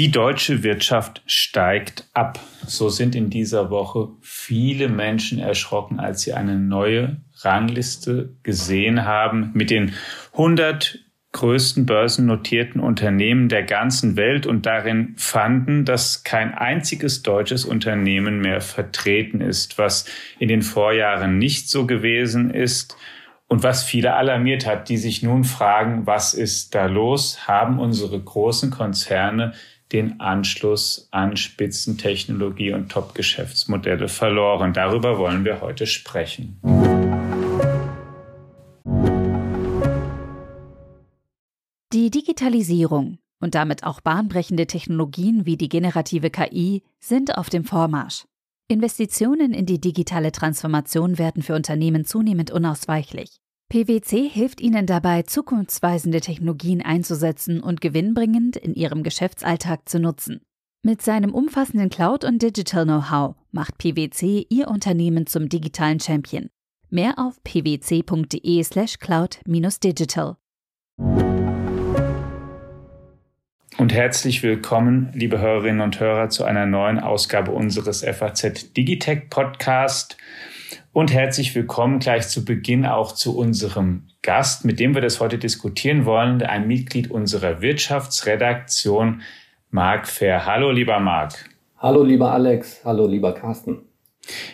Die deutsche Wirtschaft steigt ab. So sind in dieser Woche viele Menschen erschrocken, als sie eine neue Rangliste gesehen haben mit den 100 größten börsennotierten Unternehmen der ganzen Welt und darin fanden, dass kein einziges deutsches Unternehmen mehr vertreten ist, was in den Vorjahren nicht so gewesen ist. Und was viele alarmiert hat, die sich nun fragen, was ist da los? Haben unsere großen Konzerne den Anschluss an Spitzentechnologie und Top-Geschäftsmodelle verloren. Darüber wollen wir heute sprechen. Die Digitalisierung und damit auch bahnbrechende Technologien wie die generative KI sind auf dem Vormarsch. Investitionen in die digitale Transformation werden für Unternehmen zunehmend unausweichlich. PwC hilft Ihnen dabei, zukunftsweisende Technologien einzusetzen und gewinnbringend in Ihrem Geschäftsalltag zu nutzen. Mit seinem umfassenden Cloud- und Digital-Know-how macht PwC Ihr Unternehmen zum digitalen Champion. Mehr auf pwc.de/slash cloud-digital. Und herzlich willkommen, liebe Hörerinnen und Hörer, zu einer neuen Ausgabe unseres FAZ Digitech Podcast. Und herzlich willkommen gleich zu Beginn auch zu unserem Gast, mit dem wir das heute diskutieren wollen, ein Mitglied unserer Wirtschaftsredaktion, Marc Fair. Hallo, lieber Marc. Hallo, lieber Alex. Hallo, lieber Carsten.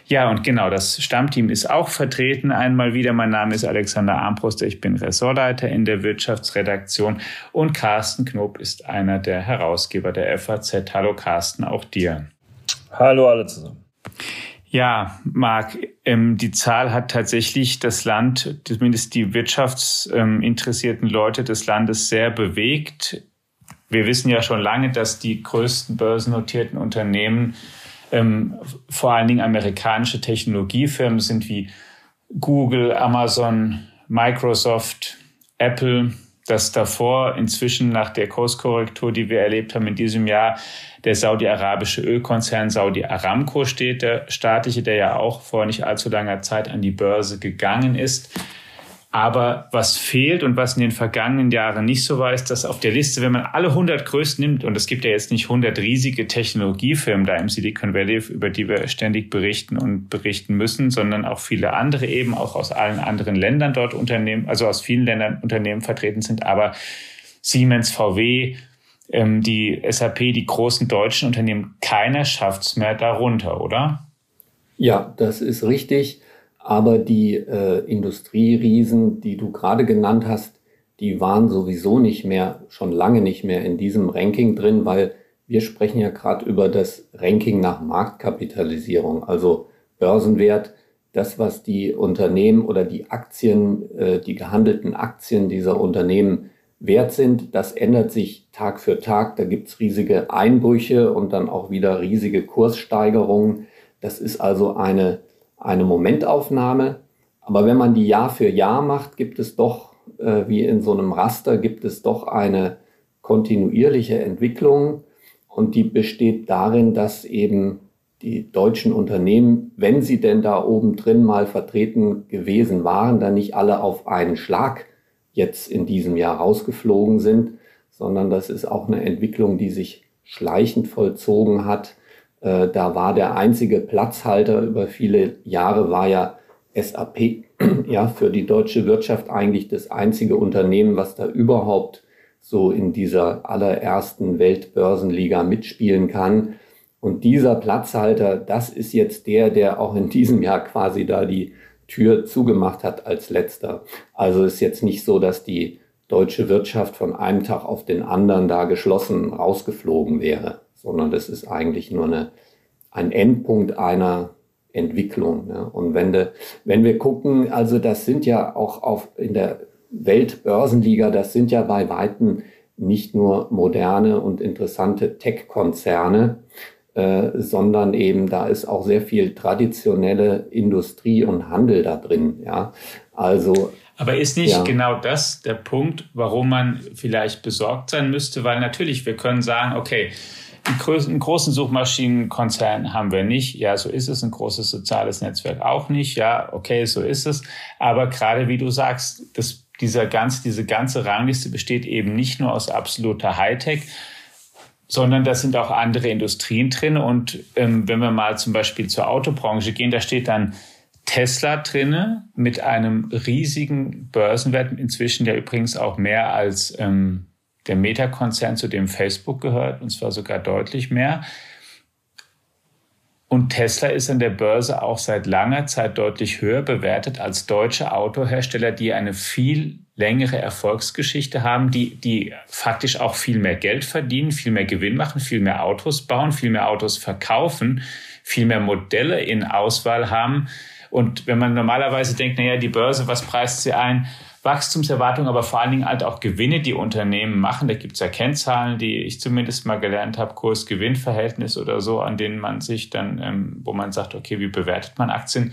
Ja, und genau, das Stammteam ist auch vertreten. Einmal wieder, mein Name ist Alexander Armbruster, ich bin Ressortleiter in der Wirtschaftsredaktion und Carsten Knob ist einer der Herausgeber der FAZ. Hallo Carsten, auch dir. Hallo alle zusammen. Ja, Marc, ähm, die Zahl hat tatsächlich das Land, zumindest die wirtschaftsinteressierten Leute des Landes sehr bewegt. Wir wissen ja schon lange, dass die größten börsennotierten Unternehmen ähm, vor allen Dingen amerikanische Technologiefirmen sind wie Google, Amazon, Microsoft, Apple, dass davor inzwischen nach der Kurskorrektur, die wir erlebt haben in diesem Jahr, der saudi-arabische Ölkonzern Saudi Aramco steht, der staatliche, der ja auch vor nicht allzu langer Zeit an die Börse gegangen ist. Aber was fehlt und was in den vergangenen Jahren nicht so war, ist, dass auf der Liste, wenn man alle 100 größten nimmt, und es gibt ja jetzt nicht 100 riesige Technologiefirmen da im Silicon Valley, über die wir ständig berichten und berichten müssen, sondern auch viele andere eben, auch aus allen anderen Ländern dort Unternehmen, also aus vielen Ländern Unternehmen vertreten sind. Aber Siemens, VW, ähm, die SAP, die großen deutschen Unternehmen, keiner schafft es mehr darunter, oder? Ja, das ist richtig. Aber die äh, Industrieriesen, die du gerade genannt hast, die waren sowieso nicht mehr, schon lange nicht mehr in diesem Ranking drin, weil wir sprechen ja gerade über das Ranking nach Marktkapitalisierung, also Börsenwert, das, was die Unternehmen oder die Aktien, äh, die gehandelten Aktien dieser Unternehmen wert sind, das ändert sich Tag für Tag. Da gibt's riesige Einbrüche und dann auch wieder riesige Kurssteigerungen. Das ist also eine eine Momentaufnahme. Aber wenn man die Jahr für Jahr macht, gibt es doch, äh, wie in so einem Raster, gibt es doch eine kontinuierliche Entwicklung. Und die besteht darin, dass eben die deutschen Unternehmen, wenn sie denn da oben drin mal vertreten gewesen waren, dann nicht alle auf einen Schlag jetzt in diesem Jahr rausgeflogen sind, sondern das ist auch eine Entwicklung, die sich schleichend vollzogen hat äh, da war der einzige Platzhalter über viele Jahre war ja SAP, ja, für die deutsche Wirtschaft eigentlich das einzige Unternehmen, was da überhaupt so in dieser allerersten Weltbörsenliga mitspielen kann. Und dieser Platzhalter, das ist jetzt der, der auch in diesem Jahr quasi da die Tür zugemacht hat als letzter. Also ist jetzt nicht so, dass die deutsche Wirtschaft von einem Tag auf den anderen da geschlossen rausgeflogen wäre sondern das ist eigentlich nur eine, ein Endpunkt einer Entwicklung. Ne? Und wenn, de, wenn wir gucken, also das sind ja auch auf, in der Weltbörsenliga, das sind ja bei Weitem nicht nur moderne und interessante Tech-Konzerne, äh, sondern eben da ist auch sehr viel traditionelle Industrie und Handel da drin. Ja, also. Aber ist nicht ja. genau das der Punkt, warum man vielleicht besorgt sein müsste? Weil natürlich, wir können sagen, okay, einen großen Suchmaschinenkonzern haben wir nicht. Ja, so ist es. Ein großes soziales Netzwerk auch nicht. Ja, okay, so ist es. Aber gerade wie du sagst, das, dieser ganze, diese ganze Rangliste besteht eben nicht nur aus absoluter Hightech, sondern da sind auch andere Industrien drin. Und ähm, wenn wir mal zum Beispiel zur Autobranche gehen, da steht dann Tesla drinne mit einem riesigen Börsenwert, inzwischen der übrigens auch mehr als ähm, der Meta-Konzern, zu dem Facebook gehört, und zwar sogar deutlich mehr. Und Tesla ist an der Börse auch seit langer Zeit deutlich höher bewertet als deutsche Autohersteller, die eine viel längere Erfolgsgeschichte haben, die, die faktisch auch viel mehr Geld verdienen, viel mehr Gewinn machen, viel mehr Autos bauen, viel mehr Autos verkaufen, viel mehr Modelle in Auswahl haben. Und wenn man normalerweise denkt, naja, die Börse, was preist sie ein? Wachstumserwartungen, aber vor allen Dingen halt auch Gewinne, die Unternehmen machen. Da gibt es ja Kennzahlen, die ich zumindest mal gelernt habe, Kurs-Gewinn-Verhältnis oder so, an denen man sich dann, ähm, wo man sagt, okay, wie bewertet man Aktien?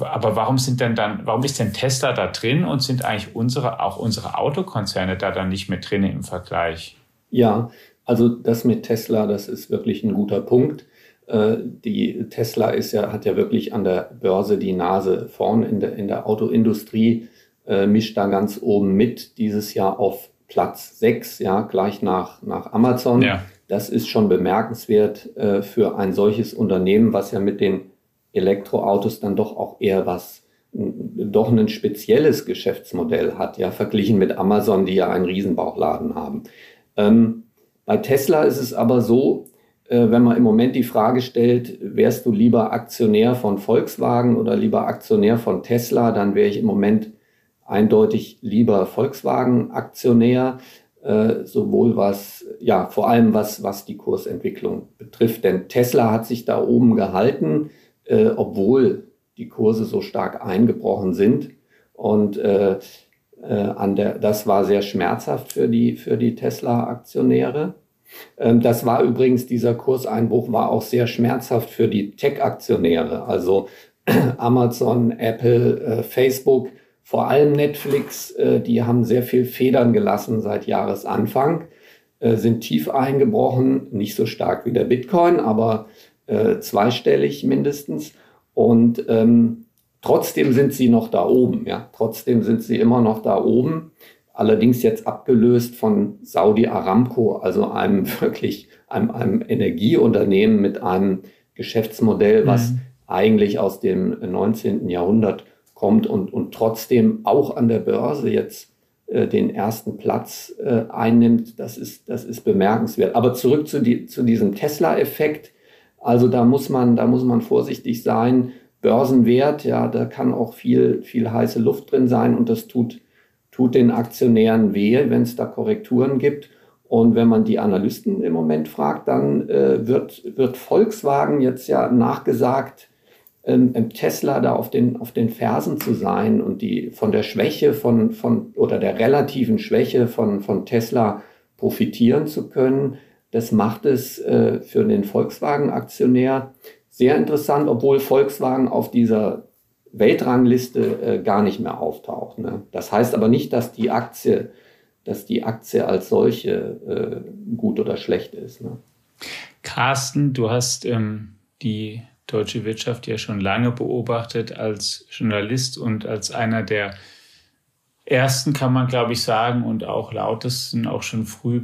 Aber warum sind denn dann, warum ist denn Tesla da drin und sind eigentlich unsere, auch unsere Autokonzerne da dann nicht mit drin im Vergleich? Ja, also das mit Tesla, das ist wirklich ein guter Punkt. Äh, die Tesla ist ja, hat ja wirklich an der Börse die Nase vorn in der, in der Autoindustrie äh, mischt da ganz oben mit, dieses Jahr auf Platz 6, ja, gleich nach, nach Amazon. Ja. Das ist schon bemerkenswert äh, für ein solches Unternehmen, was ja mit den Elektroautos dann doch auch eher was, doch ein spezielles Geschäftsmodell hat, ja, verglichen mit Amazon, die ja einen Riesenbauchladen haben. Ähm, bei Tesla ist es aber so, äh, wenn man im Moment die Frage stellt, wärst du lieber Aktionär von Volkswagen oder lieber Aktionär von Tesla, dann wäre ich im Moment eindeutig lieber Volkswagen-Aktionär, äh, sowohl was, ja, vor allem was, was die Kursentwicklung betrifft. Denn Tesla hat sich da oben gehalten, äh, obwohl die Kurse so stark eingebrochen sind. Und äh, äh, an der, das war sehr schmerzhaft für die, für die Tesla-Aktionäre. Ähm, das war übrigens, dieser Kurseinbruch war auch sehr schmerzhaft für die Tech-Aktionäre, also Amazon, Apple, äh, Facebook vor allem Netflix, äh, die haben sehr viel Federn gelassen seit Jahresanfang, äh, sind tief eingebrochen, nicht so stark wie der Bitcoin, aber äh, zweistellig mindestens. Und ähm, trotzdem sind sie noch da oben, ja. Trotzdem sind sie immer noch da oben. Allerdings jetzt abgelöst von Saudi Aramco, also einem wirklich einem, einem Energieunternehmen mit einem Geschäftsmodell, was mhm. eigentlich aus dem 19. Jahrhundert kommt und, und trotzdem auch an der Börse jetzt äh, den ersten Platz äh, einnimmt, das ist, das ist bemerkenswert. Aber zurück zu, die, zu diesem Tesla-Effekt. Also da muss man, da muss man vorsichtig sein. Börsenwert, ja, da kann auch viel, viel heiße Luft drin sein und das tut, tut den Aktionären weh, wenn es da Korrekturen gibt. Und wenn man die Analysten im Moment fragt, dann äh, wird, wird Volkswagen jetzt ja nachgesagt, ähm, Tesla da auf den, auf den Fersen zu sein und die von der Schwäche von, von oder der relativen Schwäche von, von Tesla profitieren zu können, das macht es äh, für den Volkswagen-Aktionär sehr interessant, obwohl Volkswagen auf dieser Weltrangliste äh, gar nicht mehr auftaucht. Ne? Das heißt aber nicht, dass die Aktie, dass die Aktie als solche äh, gut oder schlecht ist. Ne? Carsten, du hast ähm, die deutsche Wirtschaft ja schon lange beobachtet als Journalist und als einer der ersten, kann man glaube ich sagen, und auch lautesten auch schon früh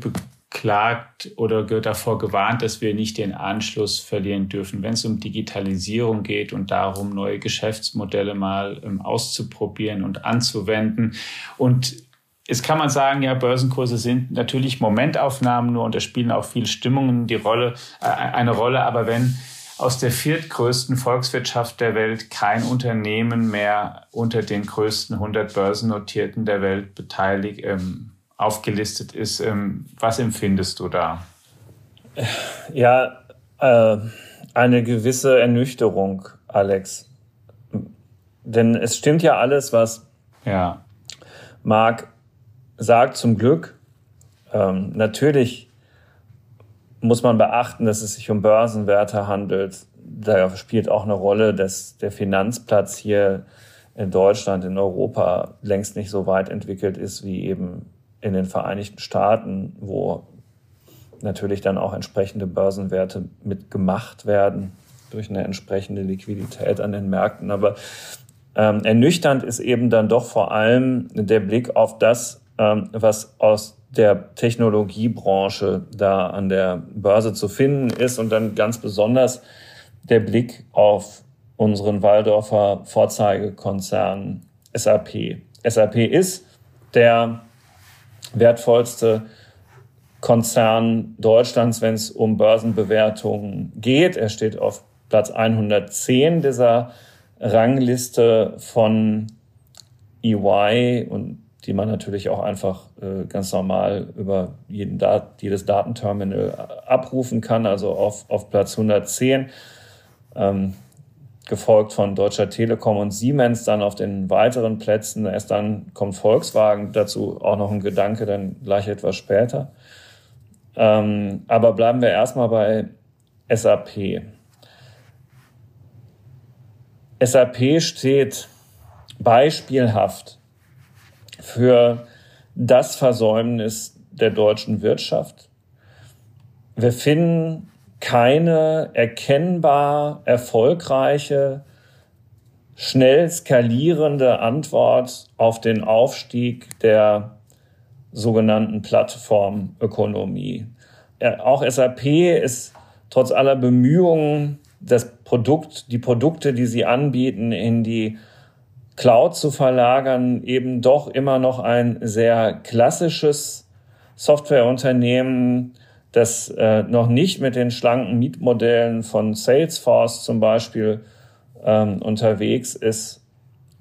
beklagt oder davor gewarnt, dass wir nicht den Anschluss verlieren dürfen, wenn es um Digitalisierung geht und darum, neue Geschäftsmodelle mal ähm, auszuprobieren und anzuwenden. Und Jetzt kann man sagen, ja, Börsenkurse sind natürlich Momentaufnahmen nur und da spielen auch viele Stimmungen die Rolle, äh, eine Rolle. Aber wenn aus der viertgrößten Volkswirtschaft der Welt kein Unternehmen mehr unter den größten 100 Börsennotierten der Welt beteiligt, ähm, aufgelistet ist. Ähm, was empfindest du da? Ja, äh, eine gewisse Ernüchterung, Alex. Denn es stimmt ja alles, was ja. Marc sagt, zum Glück. Ähm, natürlich muss man beachten, dass es sich um Börsenwerte handelt. Da spielt auch eine Rolle, dass der Finanzplatz hier in Deutschland, in Europa längst nicht so weit entwickelt ist wie eben in den Vereinigten Staaten, wo natürlich dann auch entsprechende Börsenwerte mitgemacht werden durch eine entsprechende Liquidität an den Märkten. Aber Ähm, ernüchternd ist eben dann doch vor allem der Blick auf das, ähm, was aus der Technologiebranche da an der Börse zu finden ist und dann ganz besonders der Blick auf unseren Waldorfer Vorzeigekonzern SAP. SAP ist der wertvollste Konzern Deutschlands, wenn es um Börsenbewertungen geht. Er steht auf Platz 110 dieser Rangliste von EY und die man natürlich auch einfach äh, ganz normal über jeden Dat jedes Datenterminal abrufen kann, also auf, auf Platz 110, ähm, gefolgt von Deutscher Telekom und Siemens, dann auf den weiteren Plätzen. Erst dann kommt Volkswagen, dazu auch noch ein Gedanke, dann gleich etwas später. Ähm, aber bleiben wir erstmal bei SAP. SAP steht beispielhaft für das Versäumnis der deutschen Wirtschaft. Wir finden keine erkennbar erfolgreiche, schnell skalierende Antwort auf den Aufstieg der sogenannten Plattformökonomie. Auch SAP ist trotz aller Bemühungen, das Produkt, die Produkte, die sie anbieten, in die Cloud zu verlagern, eben doch immer noch ein sehr klassisches Softwareunternehmen, das äh, noch nicht mit den schlanken Mietmodellen von Salesforce zum Beispiel ähm, unterwegs ist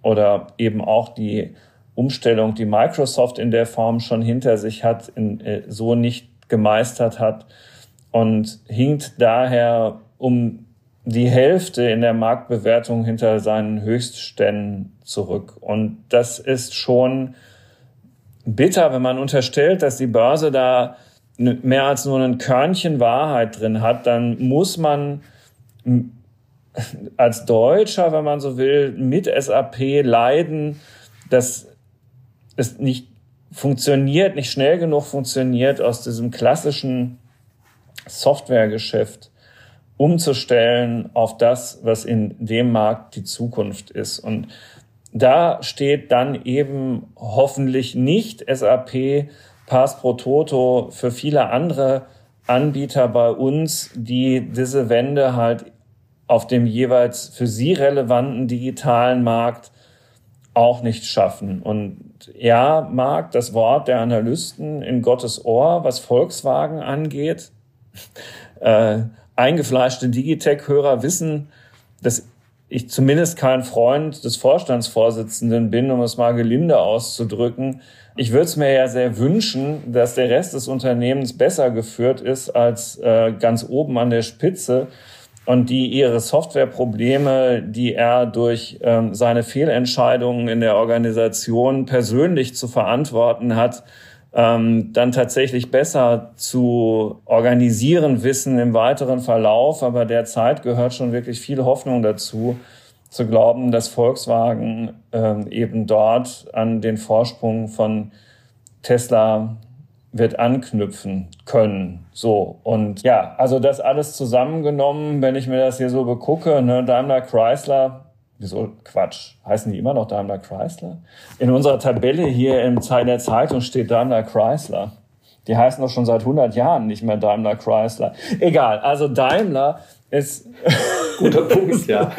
oder eben auch die Umstellung, die Microsoft in der Form schon hinter sich hat, in, äh, so nicht gemeistert hat und hinkt daher um die Hälfte in der Marktbewertung hinter seinen Höchstständen zurück. Und das ist schon bitter, wenn man unterstellt, dass die Börse da mehr als nur ein Körnchen Wahrheit drin hat, dann muss man als Deutscher, wenn man so will, mit SAP leiden, dass es nicht funktioniert, nicht schnell genug funktioniert, aus diesem klassischen Softwaregeschäft umzustellen auf das, was in dem Markt die Zukunft ist. Und da steht dann eben hoffentlich nicht SAP Pass pro Toto für viele andere Anbieter bei uns, die diese Wende halt auf dem jeweils für sie relevanten digitalen Markt auch nicht schaffen. Und ja, mag das Wort der Analysten in Gottes Ohr, was Volkswagen angeht. Äh, eingefleischte Digitech-Hörer wissen, dass ich zumindest kein Freund des Vorstandsvorsitzenden bin, um es mal gelinde auszudrücken. Ich würde es mir ja sehr wünschen, dass der Rest des Unternehmens besser geführt ist als äh, ganz oben an der Spitze und die ihre Softwareprobleme, die er durch ähm, seine Fehlentscheidungen in der Organisation persönlich zu verantworten hat, ähm, dann tatsächlich besser zu organisieren wissen im weiteren Verlauf. Aber derzeit gehört schon wirklich viel Hoffnung dazu, zu glauben, dass Volkswagen ähm, eben dort an den Vorsprung von Tesla wird anknüpfen können. So. Und ja, also das alles zusammengenommen, wenn ich mir das hier so begucke, ne, Daimler Chrysler, wieso Quatsch, heißen die immer noch Daimler Chrysler? In unserer Tabelle hier im Teil der Zeitung steht Daimler Chrysler. Die heißen doch schon seit 100 Jahren nicht mehr Daimler Chrysler. Egal, also Daimler ist guter Punkt, ja.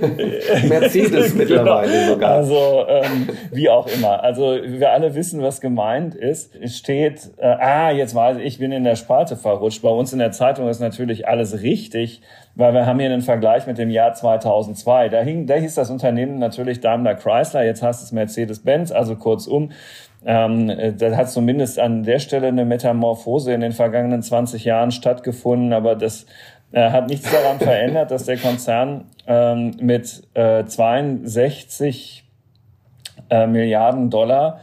Mercedes genau. mittlerweile sogar. Also ähm, wie auch immer. Also wir alle wissen, was gemeint ist. Es steht, äh, ah, jetzt weiß ich, ich bin in der Spalte verrutscht. Bei uns in der Zeitung ist natürlich alles richtig, weil wir haben hier einen Vergleich mit dem Jahr 2002. Da, hing, da hieß das Unternehmen natürlich Daimler Chrysler, jetzt heißt es Mercedes-Benz, also kurzum. Ähm, da hat zumindest an der Stelle eine Metamorphose in den vergangenen 20 Jahren stattgefunden, aber das äh, hat nichts daran verändert, dass der Konzern ähm, mit äh, 62 äh, Milliarden Dollar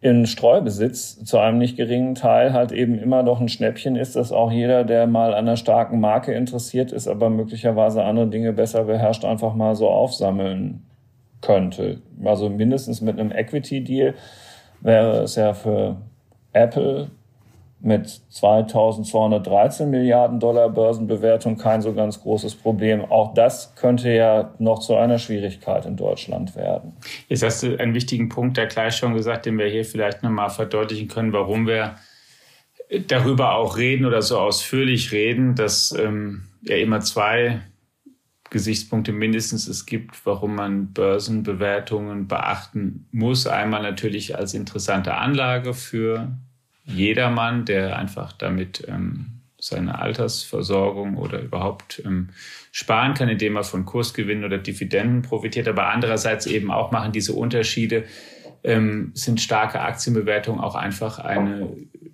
in Streubesitz zu einem nicht geringen Teil halt eben immer noch ein Schnäppchen ist, dass auch jeder, der mal an einer starken Marke interessiert ist, aber möglicherweise andere Dinge besser beherrscht, einfach mal so aufsammeln könnte. Also mindestens mit einem Equity-Deal wäre es ja für Apple mit 2213 Milliarden Dollar Börsenbewertung kein so ganz großes Problem. Auch das könnte ja noch zu einer Schwierigkeit in Deutschland werden. Jetzt hast du einen wichtigen Punkt der gleich schon gesagt, den wir hier vielleicht nochmal verdeutlichen können, warum wir darüber auch reden oder so ausführlich reden, dass ähm, ja immer zwei Gesichtspunkte mindestens es gibt, warum man Börsenbewertungen beachten muss. Einmal natürlich als interessante Anlage für jedermann, der einfach damit ähm, seine Altersversorgung oder überhaupt ähm, sparen kann, indem er von Kursgewinnen oder Dividenden profitiert. Aber andererseits eben auch machen diese Unterschiede, ähm, sind starke Aktienbewertungen auch einfach eine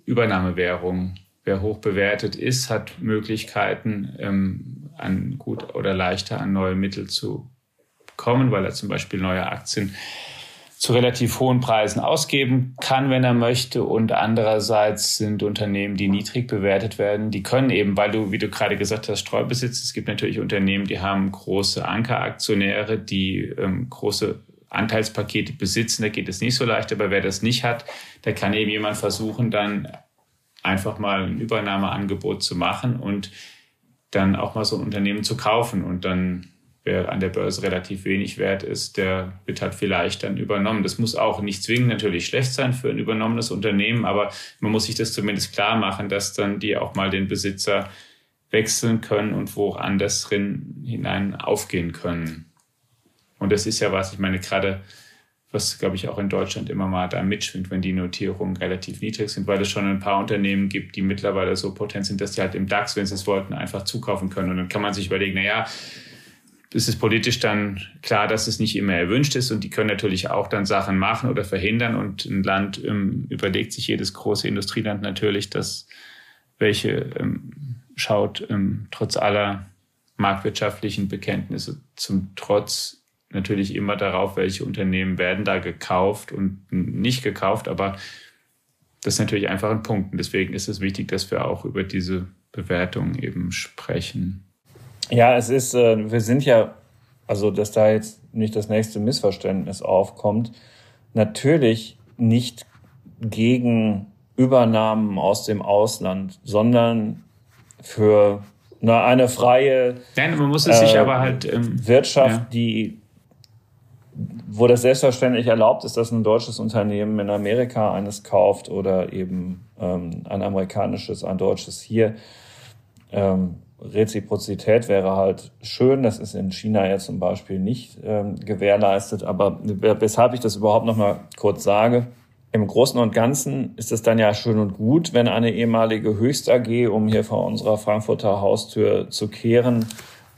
Übernahmewährung. Wer hoch bewertet ist, hat Möglichkeiten, ähm, an gut oder leichter an neue Mittel zu kommen, weil er zum Beispiel neue Aktien zu relativ hohen Preisen ausgeben kann, wenn er möchte. Und andererseits sind Unternehmen, die niedrig bewertet werden, die können eben, weil du, wie du gerade gesagt hast, Streubesitz, es gibt natürlich Unternehmen, die haben große Ankeraktionäre, die ähm, große Anteilspakete besitzen, da geht es nicht so leicht, aber wer das nicht hat, der kann eben jemand versuchen, dann einfach mal ein Übernahmeangebot zu machen und dann auch mal so ein Unternehmen zu kaufen. Und dann wer an der Börse relativ wenig wert ist, der wird halt vielleicht dann übernommen. Das muss auch nicht zwingend natürlich schlecht sein für ein übernommenes Unternehmen, aber man muss sich das zumindest klar machen, dass dann die auch mal den Besitzer wechseln können und woanders drin hinein aufgehen können. Und das ist ja was, ich meine, gerade was, glaube ich, auch in Deutschland immer mal da mitschwingt, wenn die Notierungen relativ niedrig sind, weil es schon ein paar Unternehmen gibt, die mittlerweile so potent sind, dass die halt im DAX, wenn sie es wollten, einfach zukaufen können. Und dann kann man sich überlegen, na ja, ist es politisch dann klar, dass es nicht immer erwünscht ist. Und die können natürlich auch dann Sachen machen oder verhindern. Und ein Land ähm, überlegt sich jedes große Industrieland natürlich, dass welche ähm, schaut ähm, trotz aller marktwirtschaftlichen Bekenntnisse zum Trotz natürlich immer darauf, welche Unternehmen werden da gekauft und nicht gekauft, aber das ist natürlich einfach ein Punkt. Und deswegen ist es wichtig, dass wir auch über diese Bewertung eben sprechen. Ja, es ist, äh, wir sind ja, also dass da jetzt nicht das nächste Missverständnis aufkommt, natürlich nicht gegen Übernahmen aus dem Ausland, sondern für eine, eine freie Nein, man muss es äh, sich aber halt ähm, Wirtschaft, ja. die wo das selbstverständlich erlaubt ist, dass ein deutsches Unternehmen in Amerika eines kauft oder eben ähm, ein amerikanisches, ein deutsches hier. Ähm, Reziprozität wäre halt schön. Das ist in China ja zum Beispiel nicht ähm, gewährleistet. Aber weshalb ich das überhaupt noch mal kurz sage, im Großen und Ganzen ist es dann ja schön und gut, wenn eine ehemalige Höchst AG, um hier vor unserer Frankfurter Haustür zu kehren,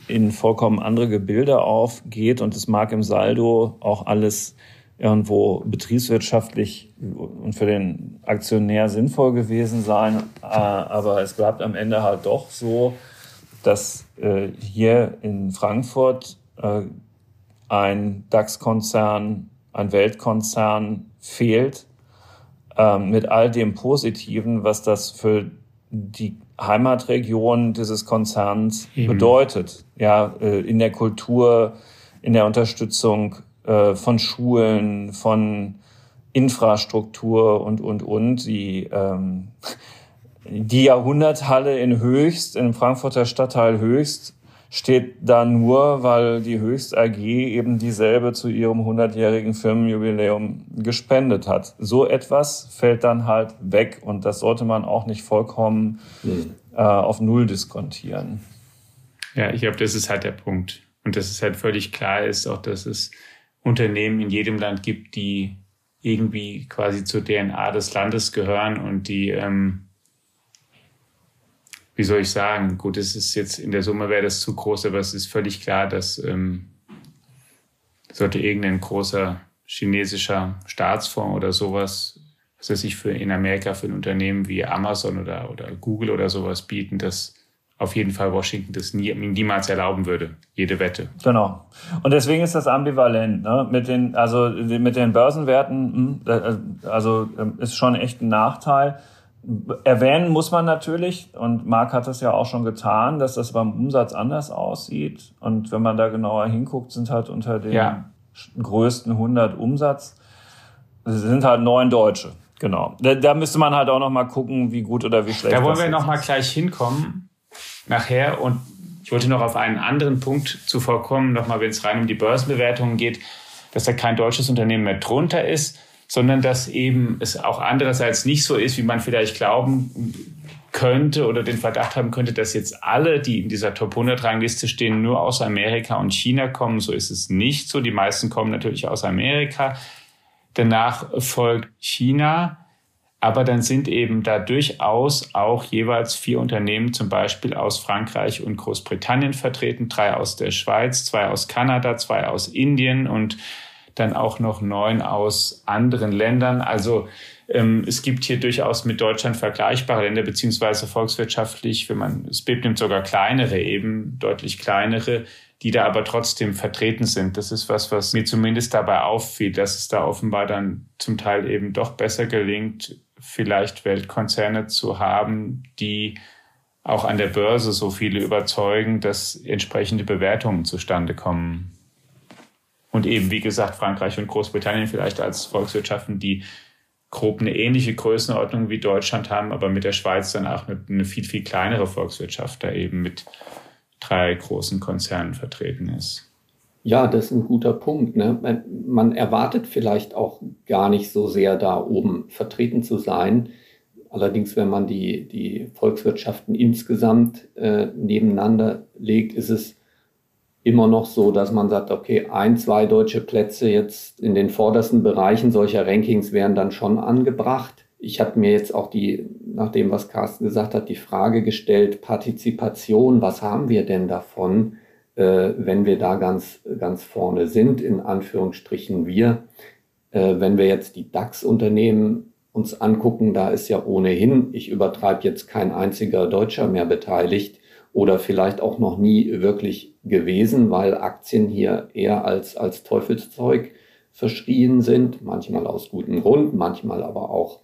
in vollkommen andere Gebilde aufgeht und es mag im Saldo auch alles irgendwo betriebswirtschaftlich und für den Aktionär sinnvoll gewesen sein, äh, aber es bleibt am Ende halt doch so, dass äh, hier in Frankfurt äh, ein DAX-Konzern, ein Weltkonzern fehlt, äh, mit all dem Positiven, was das für die Heimatregion dieses Konzerns Eben. bedeutet. Ja, äh, in der Kultur, in der Unterstützung äh, von Schulen, von Infrastruktur und, und, und. Die, ähm, die Jahrhunderthalle in Höchst, im Frankfurter Stadtteil Höchst, steht da nur, weil die Höchst AG eben dieselbe zu ihrem 100-jährigen Firmenjubiläum gespendet hat. So etwas fällt dann halt weg und das sollte man auch nicht vollkommen mhm. äh, auf Null diskontieren. Ja, ich glaube, das ist halt der Punkt. Und dass es halt völlig klar ist, auch dass es Unternehmen in jedem Land gibt, die irgendwie quasi zur DNA des Landes gehören und die ähm, wie soll ich sagen, gut, es ist jetzt in der Summe wäre das zu groß, aber es ist völlig klar, dass ähm, sollte irgendein großer chinesischer Staatsfonds oder sowas, was er sich für in Amerika für ein Unternehmen wie Amazon oder, oder Google oder sowas bieten, dass auf jeden Fall Washington das nie, niemals erlauben würde, jede Wette. Genau. Und deswegen ist das ambivalent. Ne? Mit den, also mit den Börsenwerten, hm, also ähm, ist schon echt ein Nachteil. Erwähnen muss man natürlich, und Marc hat das ja auch schon getan, dass das beim Umsatz anders aussieht. Und wenn man da genauer hinguckt, sind halt unter den ja. größten 100 Umsatz, sind halt neun Deutsche. Genau. Da, da, müsste man halt auch noch mal gucken, wie gut oder wie schlecht. Da wollen wir noch mal gleich hinkommen nachher und ich wollte noch auf einen anderen Punkt zuvor kommen, noch mal, wenn es rein um die Börsenbewertungen geht, dass da kein deutsches Unternehmen mehr drunter ist, sondern dass eben es auch andererseits nicht so ist, wie man vielleicht glauben könnte oder den Verdacht haben könnte, dass jetzt alle, die in dieser Top 100 Rangliste stehen, nur aus Amerika und China kommen. So ist es nicht so. Die meisten kommen natürlich aus Amerika. Danach folgt China. Aber dann sind eben da durchaus auch jeweils vier Unternehmen, zum Beispiel aus Frankreich und Großbritannien vertreten, drei aus der Schweiz, zwei aus Kanada, zwei aus Indien und dann auch noch neun aus anderen Ländern. Also ähm, es gibt hier durchaus mit Deutschland vergleichbare Länder, beziehungsweise volkswirtschaftlich, wenn man es nimmt, sogar kleinere, eben deutlich kleinere, die da aber trotzdem vertreten sind. Das ist was, was mir zumindest dabei auffiel, dass es da offenbar dann zum Teil eben doch besser gelingt, vielleicht Weltkonzerne zu haben, die auch an der Börse so viele überzeugen, dass entsprechende Bewertungen zustande kommen. Und eben, wie gesagt, Frankreich und Großbritannien vielleicht als Volkswirtschaften, die grob eine ähnliche Größenordnung wie Deutschland haben, aber mit der Schweiz dann auch eine viel, viel kleinere Volkswirtschaft da eben mit drei großen Konzernen vertreten ist. Ja, das ist ein guter Punkt. Ne? Man erwartet vielleicht auch gar nicht so sehr da oben vertreten zu sein. Allerdings, wenn man die, die Volkswirtschaften insgesamt äh, nebeneinander legt, ist es immer noch so, dass man sagt, okay, ein, zwei deutsche Plätze jetzt in den vordersten Bereichen solcher Rankings wären dann schon angebracht. Ich habe mir jetzt auch die, nach dem, was Carsten gesagt hat, die Frage gestellt, Partizipation, was haben wir denn davon? äh, wenn wir da ganz, ganz vorne sind, in Anführungsstrichen wir. Äh, wenn wir jetzt die DAX-Unternehmen uns angucken, da ist ja ohnehin, ich übertreibe jetzt kein einziger Deutscher mehr beteiligt oder vielleicht auch noch nie wirklich gewesen, weil Aktien hier eher als, als Teufelszeug verschrien sind, manchmal aus gutem Grund, manchmal aber auch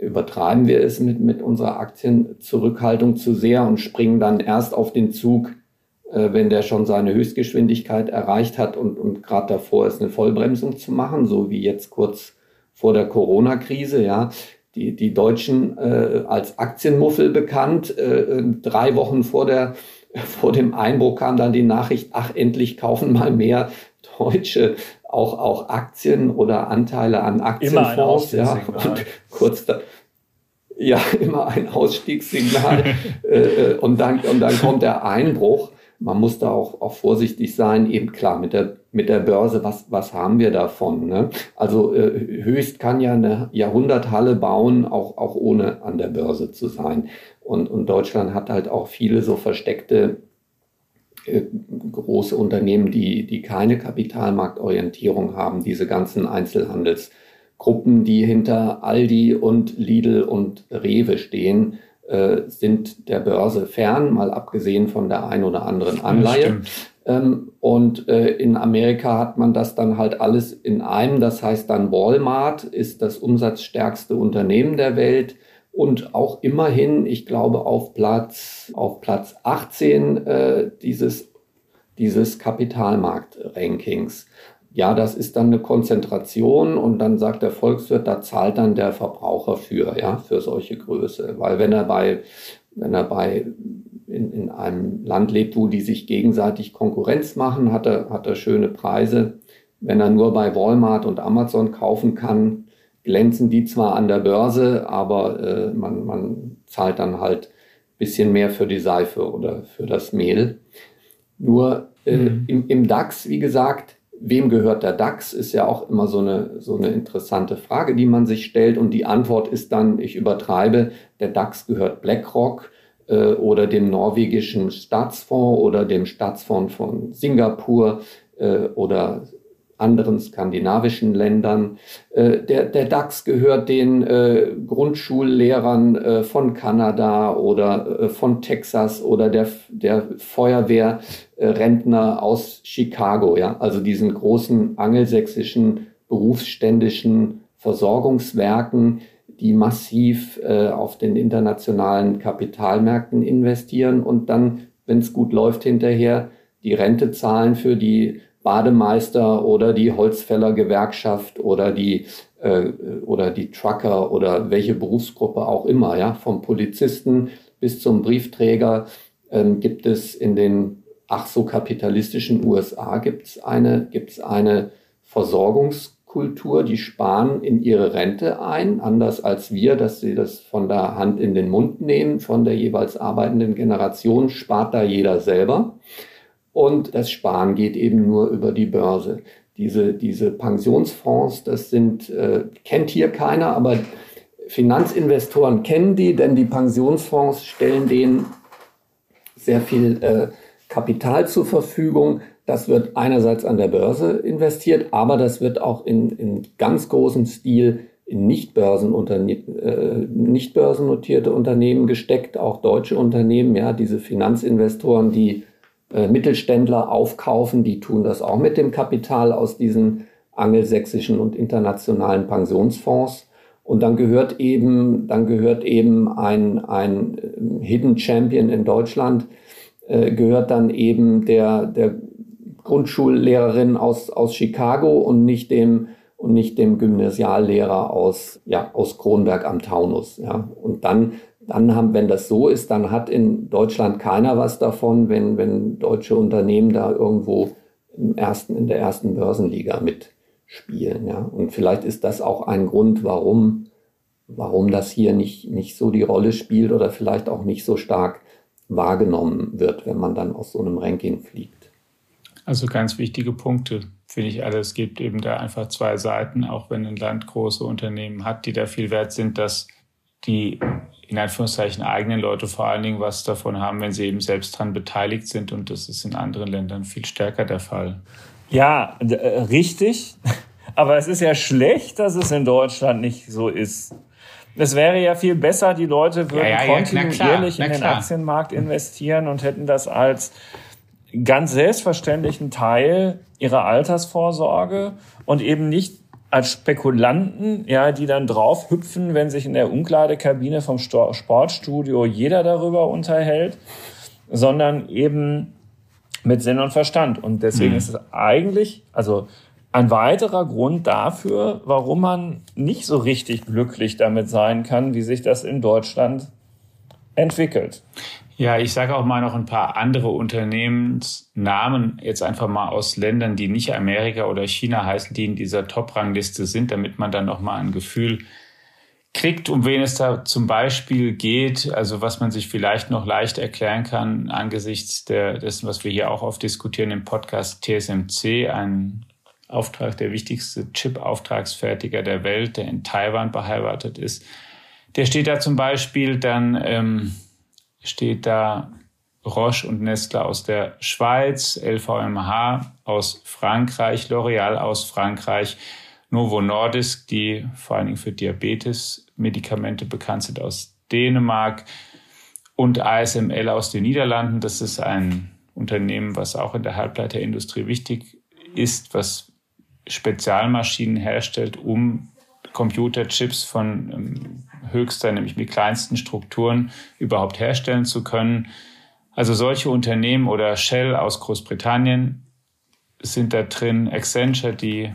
übertreiben wir es mit, mit unserer Aktienzurückhaltung zu sehr und springen dann erst auf den Zug, äh, wenn der schon seine Höchstgeschwindigkeit erreicht hat und, und gerade davor ist, eine Vollbremsung zu machen, so wie jetzt kurz vor der Corona-Krise, ja. Die, die Deutschen äh, als Aktienmuffel bekannt. Äh, drei Wochen vor, der, vor dem Einbruch kam dann die Nachricht, ach, endlich kaufen mal mehr Deutsche auch, auch Aktien oder Anteile an Aktienfonds. ja. Und kurz da, ja, immer ein Ausstiegssignal. äh, äh und, dann, und dann kommt der Einbruch man muss da auch, auch vorsichtig sein, eben klar, mit der, mit der Börse, was, was haben wir davon? Ne? Also äh, Höchst kann ja eine Jahrhunderthalle bauen, auch, auch ohne an der Börse zu sein. Und, und Deutschland hat halt auch viele so versteckte äh, große Unternehmen, die, die keine Kapitalmarktorientierung haben, diese ganzen Einzelhandelsgruppen, die hinter Aldi und Lidl und Rewe stehen äh, sind der Börse fern, mal abgesehen von der ein oder anderen Anleihe. Ähm, und äh, in Amerika hat man das dann halt alles in einem. Das heißt dann Walmart ist das umsatzstärkste Unternehmen der Welt und auch immerhin, ich glaube, auf Platz, auf Platz 18 äh, dieses, dieses Kapitalmarkt-Rankings ja, das ist dann eine Konzentration und dann sagt der Volkswirt, da zahlt dann der Verbraucher für, ja, für solche Größe. Weil wenn er bei, wenn er bei in, in einem Land lebt, wo die sich gegenseitig Konkurrenz machen, hat er, hat er schöne Preise. Wenn er nur bei Walmart und Amazon kaufen kann, glänzen die zwar an der Börse, aber äh, man, man zahlt dann halt bisschen mehr für die Seife oder für das Mehl. Nur äh, mhm. im, im DAX, wie gesagt, wem gehört der DAX, ist ja auch immer so eine, so eine interessante Frage, die man sich stellt. Und die Antwort ist dann, ich übertreibe, der DAX gehört BlackRock äh, oder dem norwegischen Staatsfonds oder dem Staatsfonds von Singapur äh, oder anderen skandinavischen Ländern. Äh, der, der DAX gehört den äh, Grundschullehrern äh, von Kanada oder äh, von Texas oder der, der Feuerwehrrentner aus Chicago, ja, also diesen großen angelsächsischen berufsständischen Versorgungswerken, die massiv äh, auf den internationalen Kapitalmärkten investieren und dann, wenn es gut läuft, hinterher die Rente zahlen für die Bademeister oder die Holzfällergewerkschaft oder die äh, oder die Trucker oder welche Berufsgruppe auch immer, ja, vom Polizisten bis zum Briefträger ähm, gibt es in den ach so kapitalistischen USA gibt es eine, gibt's eine Versorgungskultur, die sparen in ihre Rente ein, anders als wir, dass sie das von der Hand in den Mund nehmen, von der jeweils arbeitenden Generation spart da jeder selber. Und das Sparen geht eben nur über die Börse. Diese, diese Pensionsfonds, das sind, äh, kennt hier keiner, aber Finanzinvestoren kennen die, denn die Pensionsfonds stellen denen sehr viel äh, Kapital zur Verfügung. Das wird einerseits an der Börse investiert, aber das wird auch in, in ganz großem Stil in nicht, äh, nicht börsennotierte Unternehmen gesteckt, auch deutsche Unternehmen, ja, diese Finanzinvestoren, die äh, Mittelständler aufkaufen, die tun das auch mit dem Kapital aus diesen angelsächsischen und internationalen Pensionsfonds. Und dann gehört eben, dann gehört eben ein, ein äh, Hidden Champion in Deutschland, äh, gehört dann eben der, der Grundschullehrerin aus, aus Chicago und nicht dem, und nicht dem Gymnasiallehrer aus, ja, aus Kronberg am Taunus. Ja. Und dann, dann haben, wenn das so ist, dann hat in Deutschland keiner was davon, wenn, wenn deutsche Unternehmen da irgendwo im ersten, in der ersten Börsenliga mitspielen. Ja. Und vielleicht ist das auch ein Grund, warum, warum das hier nicht, nicht so die Rolle spielt oder vielleicht auch nicht so stark wahrgenommen wird, wenn man dann aus so einem Ranking fliegt. Also ganz wichtige Punkte, finde ich alle. Es gibt eben da einfach zwei Seiten, auch wenn ein Land große Unternehmen hat, die da viel wert sind, dass die in Anführungszeichen eigenen Leute vor allen Dingen was davon haben, wenn sie eben selbst daran beteiligt sind. Und das ist in anderen Ländern viel stärker der Fall. Ja, äh, richtig. Aber es ist ja schlecht, dass es in Deutschland nicht so ist. Es wäre ja viel besser, die Leute würden ja, ja, kontinuierlich ja, in den Aktienmarkt investieren und hätten das als ganz selbstverständlichen Teil ihrer Altersvorsorge und eben nicht als Spekulanten, ja, die dann drauf hüpfen, wenn sich in der Umkleidekabine vom Sportstudio jeder darüber unterhält, sondern eben mit Sinn und Verstand. Und deswegen mhm. ist es eigentlich, also ein weiterer Grund dafür, warum man nicht so richtig glücklich damit sein kann, wie sich das in Deutschland entwickelt. Ja, ich sage auch mal noch ein paar andere Unternehmensnamen, jetzt einfach mal aus Ländern, die nicht Amerika oder China heißen, die in dieser Top-Rangliste sind, damit man dann noch mal ein Gefühl kriegt, um wen es da zum Beispiel geht, also was man sich vielleicht noch leicht erklären kann angesichts der, dessen, was wir hier auch oft diskutieren im Podcast TSMC, ein Auftrag, der wichtigste Chip-Auftragsfertiger der Welt, der in Taiwan beheimatet ist. Der steht da zum Beispiel, dann ähm, steht da Roche und Nestle aus der Schweiz, LVMH aus Frankreich, L'Oreal aus Frankreich, Novo Nordisk, die vor allen Dingen für Diabetes-Medikamente bekannt sind, aus Dänemark und ASML aus den Niederlanden. Das ist ein Unternehmen, was auch in der Halbleiterindustrie wichtig ist, was Spezialmaschinen herstellt, um Computerchips von ähm, höchster, nämlich mit kleinsten Strukturen überhaupt herstellen zu können. Also solche Unternehmen oder Shell aus Großbritannien sind da drin, Accenture, die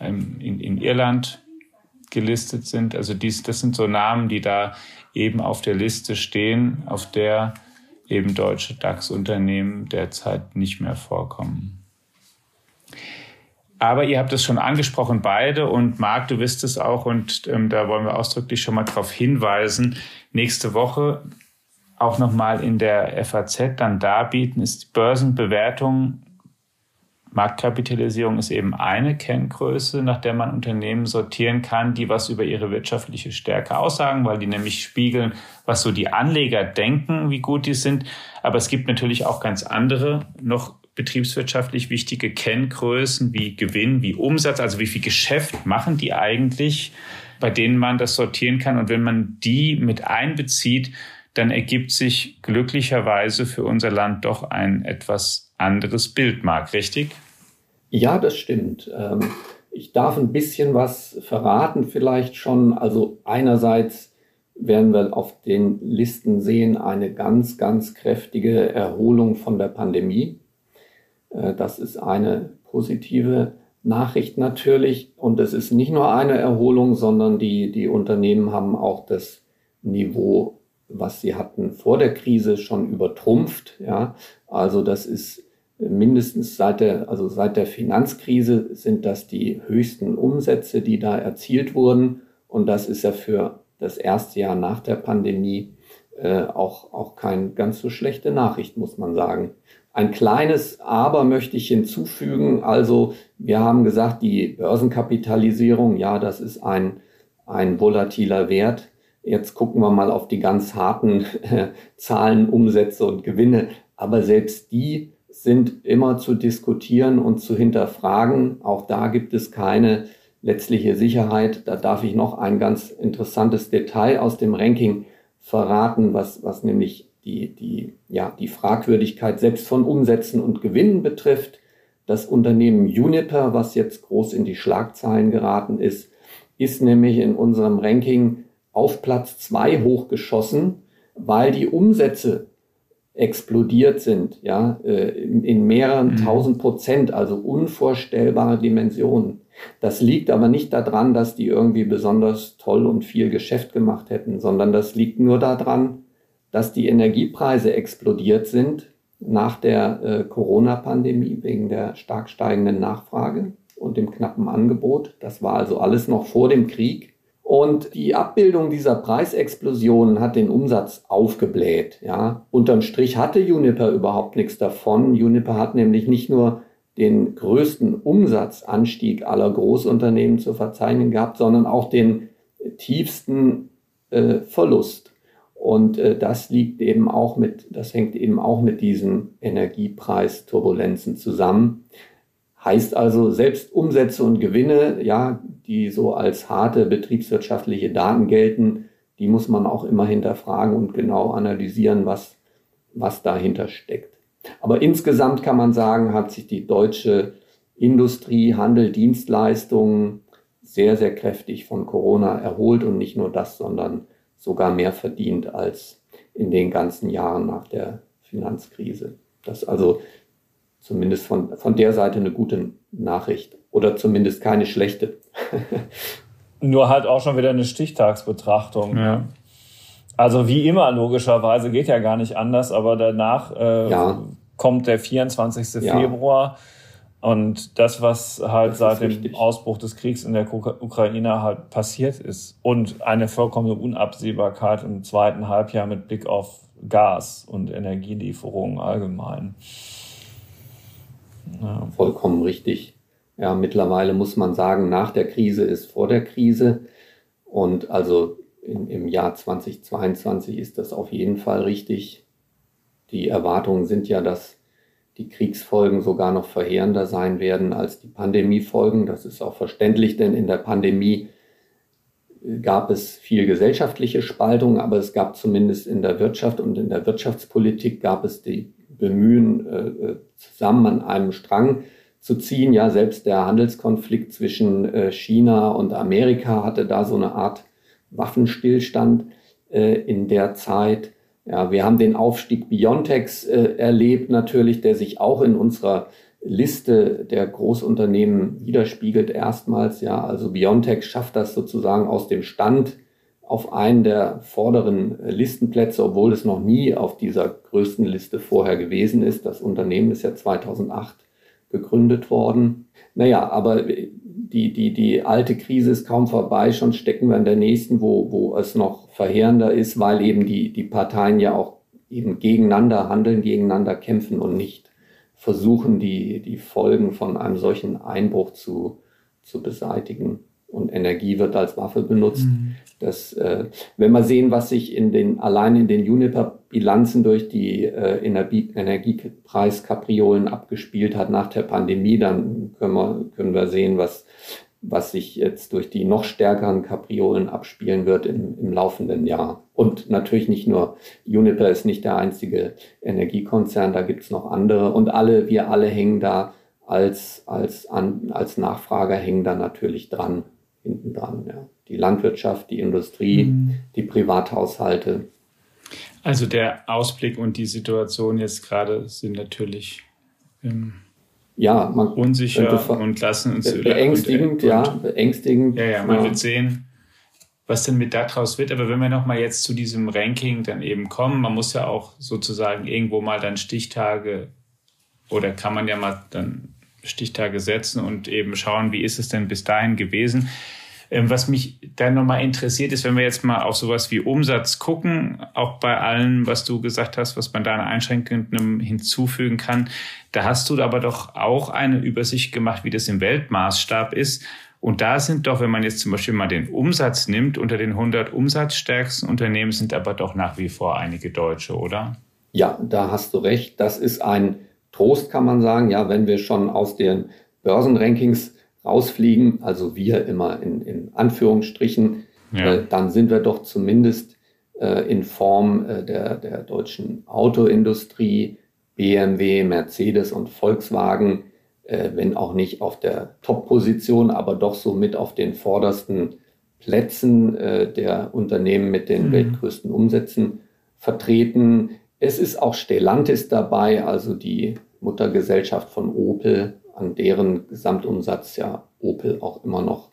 ähm, in, in Irland gelistet sind. Also dies, das sind so Namen, die da eben auf der Liste stehen, auf der eben deutsche DAX-Unternehmen derzeit nicht mehr vorkommen. Aber ihr habt es schon angesprochen, beide. Und Marc, du wisst es auch. Und ähm, da wollen wir ausdrücklich schon mal darauf hinweisen. Nächste Woche auch nochmal in der FAZ dann darbieten, ist die Börsenbewertung. Marktkapitalisierung ist eben eine Kenngröße, nach der man Unternehmen sortieren kann, die was über ihre wirtschaftliche Stärke aussagen, weil die nämlich spiegeln, was so die Anleger denken, wie gut die sind. Aber es gibt natürlich auch ganz andere, noch betriebswirtschaftlich wichtige Kenngrößen wie Gewinn, wie Umsatz, also wie viel Geschäft machen die eigentlich, bei denen man das sortieren kann. Und wenn man die mit einbezieht, dann ergibt sich glücklicherweise für unser Land doch ein etwas anderes Bild, Marc, richtig? Ja, das stimmt. Ähm, ich darf ein bisschen was verraten, vielleicht schon. Also einerseits werden wir auf den Listen sehen eine ganz, ganz kräftige Erholung von der Pandemie. Äh, das ist eine positive Nachricht natürlich. Und es ist nicht nur eine Erholung, sondern die, die Unternehmen haben auch das Niveau, was sie hatten vor der Krise, schon übertrumpft. Ja, also das ist mindestens seit der, also seit der Finanzkrise sind das die höchsten Umsätze, die da erzielt wurden. Und das ist ja für das erste Jahr nach der Pandemie äh, auch, auch keine ganz so schlechte Nachricht, muss man sagen. Ein kleines Aber möchte ich hinzufügen. Also wir haben gesagt, die Börsenkapitalisierung, ja, das ist ein, ein volatiler Wert. Jetzt gucken wir mal auf die ganz harten äh, Zahlen, Umsätze und Gewinne. Aber selbst die sind immer zu diskutieren und zu hinterfragen. Auch da gibt es keine letztliche Sicherheit. Da darf ich noch ein ganz interessantes Detail aus dem Ranking verraten, was, was nämlich die, die, ja, die Fragwürdigkeit selbst von Umsätzen und Gewinnen betrifft. Das Unternehmen Juniper, was jetzt groß in die Schlagzeilen geraten ist, ist nämlich in unserem Ranking auf Platz zwei hochgeschossen, weil die Umsätze explodiert sind, ja, äh, in, in mehreren mhm. tausend Prozent, also unvorstellbare Dimensionen. Das liegt aber nicht daran, dass die irgendwie besonders toll und viel Geschäft gemacht hätten, sondern das liegt nur daran, dass die Energiepreise explodiert sind nach der äh, Corona-Pandemie wegen der stark steigenden Nachfrage und dem knappen Angebot. Das war also alles noch vor dem Krieg. Und die Abbildung dieser Preisexplosionen hat den Umsatz aufgebläht. Ja. Unterm Strich hatte Juniper überhaupt nichts davon. Juniper hat nämlich nicht nur den größten Umsatzanstieg aller Großunternehmen zu verzeichnen gehabt, sondern auch den tiefsten äh, Verlust. Und äh, das liegt eben auch mit, das hängt eben auch mit diesen Energiepreisturbulenzen zusammen. Heißt also, selbst Umsätze und Gewinne, ja, die so als harte betriebswirtschaftliche Daten gelten, die muss man auch immer hinterfragen und genau analysieren, was, was dahinter steckt. Aber insgesamt kann man sagen, hat sich die deutsche Industrie, Handel, Dienstleistungen sehr, sehr kräftig von Corona erholt und nicht nur das, sondern sogar mehr verdient als in den ganzen Jahren nach der Finanzkrise. Das ist also zumindest von, von der Seite eine gute Nachricht oder zumindest keine schlechte. Nur halt auch schon wieder eine Stichtagsbetrachtung. Ja. Also wie immer, logischerweise, geht ja gar nicht anders, aber danach äh, ja. kommt der 24. Ja. Februar. Und das, was halt das seit dem richtig. Ausbruch des Kriegs in der Ukraine halt passiert ist und eine vollkommene Unabsehbarkeit im zweiten Halbjahr mit Blick auf Gas und Energielieferungen allgemein. Ja. Vollkommen richtig. Ja, mittlerweile muss man sagen, nach der Krise ist vor der Krise. Und also in, im Jahr 2022 ist das auf jeden Fall richtig. Die Erwartungen sind ja, dass die Kriegsfolgen sogar noch verheerender sein werden als die Pandemiefolgen. Das ist auch verständlich, denn in der Pandemie äh, gab es viel gesellschaftliche Spaltung, aber es gab zumindest in der Wirtschaft und in der Wirtschaftspolitik gab es die Bemühen, äh, äh, zusammen an einem Strang zu ziehen. Ja, selbst der Handelskonflikt zwischen China und Amerika hatte da so eine Art Waffenstillstand in der Zeit. Ja, wir haben den Aufstieg Biontechs äh, erlebt natürlich, der sich auch in unserer Liste der Großunternehmen widerspiegelt erstmals. Ja, also Biontech schafft das sozusagen aus dem Stand auf einen der vorderen Listenplätze, obwohl es noch nie auf dieser größten Liste vorher gewesen ist. Das Unternehmen ist ja 2008 gegründet worden. Naja, aber die, die, die alte Krise ist kaum vorbei, schon stecken wir in der nächsten, wo, wo es noch verheerender ist, weil eben die, die Parteien ja auch eben gegeneinander handeln, gegeneinander kämpfen und nicht versuchen, die, die Folgen von einem solchen Einbruch zu, zu beseitigen. Und Energie wird als Waffe benutzt. Mhm. Das, äh, wenn wir sehen, was sich in den, allein in den Juniper-Bilanzen durch die äh, Energie, Energiepreiskapriolen abgespielt hat nach der Pandemie, dann können wir, können wir sehen, was was sich jetzt durch die noch stärkeren Kapriolen abspielen wird im, im laufenden Jahr. Und natürlich nicht nur Uniper ist nicht der einzige Energiekonzern, da gibt's noch andere und alle, wir alle hängen da als, als, an, als Nachfrager hängen da natürlich dran, hinten dran. Ja. Die Landwirtschaft, die Industrie, mhm. die Privathaushalte. Also der Ausblick und die Situation jetzt gerade sind natürlich ähm, ja, man unsicher und lassen uns beängstigend, und, ja, beängstigend. Ja, ja, man ja. wird sehen, was denn mit daraus wird. Aber wenn wir nochmal jetzt zu diesem Ranking dann eben kommen, man muss ja auch sozusagen irgendwo mal dann Stichtage oder kann man ja mal dann Stichtage setzen und eben schauen, wie ist es denn bis dahin gewesen. Ähm, was mich dann nochmal interessiert ist, wenn wir jetzt mal auf sowas wie Umsatz gucken, auch bei allem, was du gesagt hast, was man da an Einschränkungen hinzufügen kann, da hast du aber doch auch eine Übersicht gemacht, wie das im Weltmaßstab ist. Und da sind doch, wenn man jetzt zum Beispiel mal den Umsatz nimmt, unter den 100 umsatzstärksten Unternehmen sind aber doch nach wie vor einige Deutsche, oder? Ja, da hast du recht. Das ist ein Trost, kann man sagen. Ja, wenn wir schon aus den Börsenrankings rausfliegen, also wir immer in, in Anführungsstrichen, ja. äh, dann sind wir doch zumindest äh, in Form äh, der, der deutschen Autoindustrie, BMW, Mercedes und Volkswagen, äh, wenn auch nicht auf der Top-Position, aber doch so mit auf den vordersten Plätzen äh, der Unternehmen mit den mhm. weltgrößten Umsätzen vertreten. Es ist auch Stellantis dabei, also die Muttergesellschaft von Opel, an deren Gesamtumsatz ja Opel auch immer noch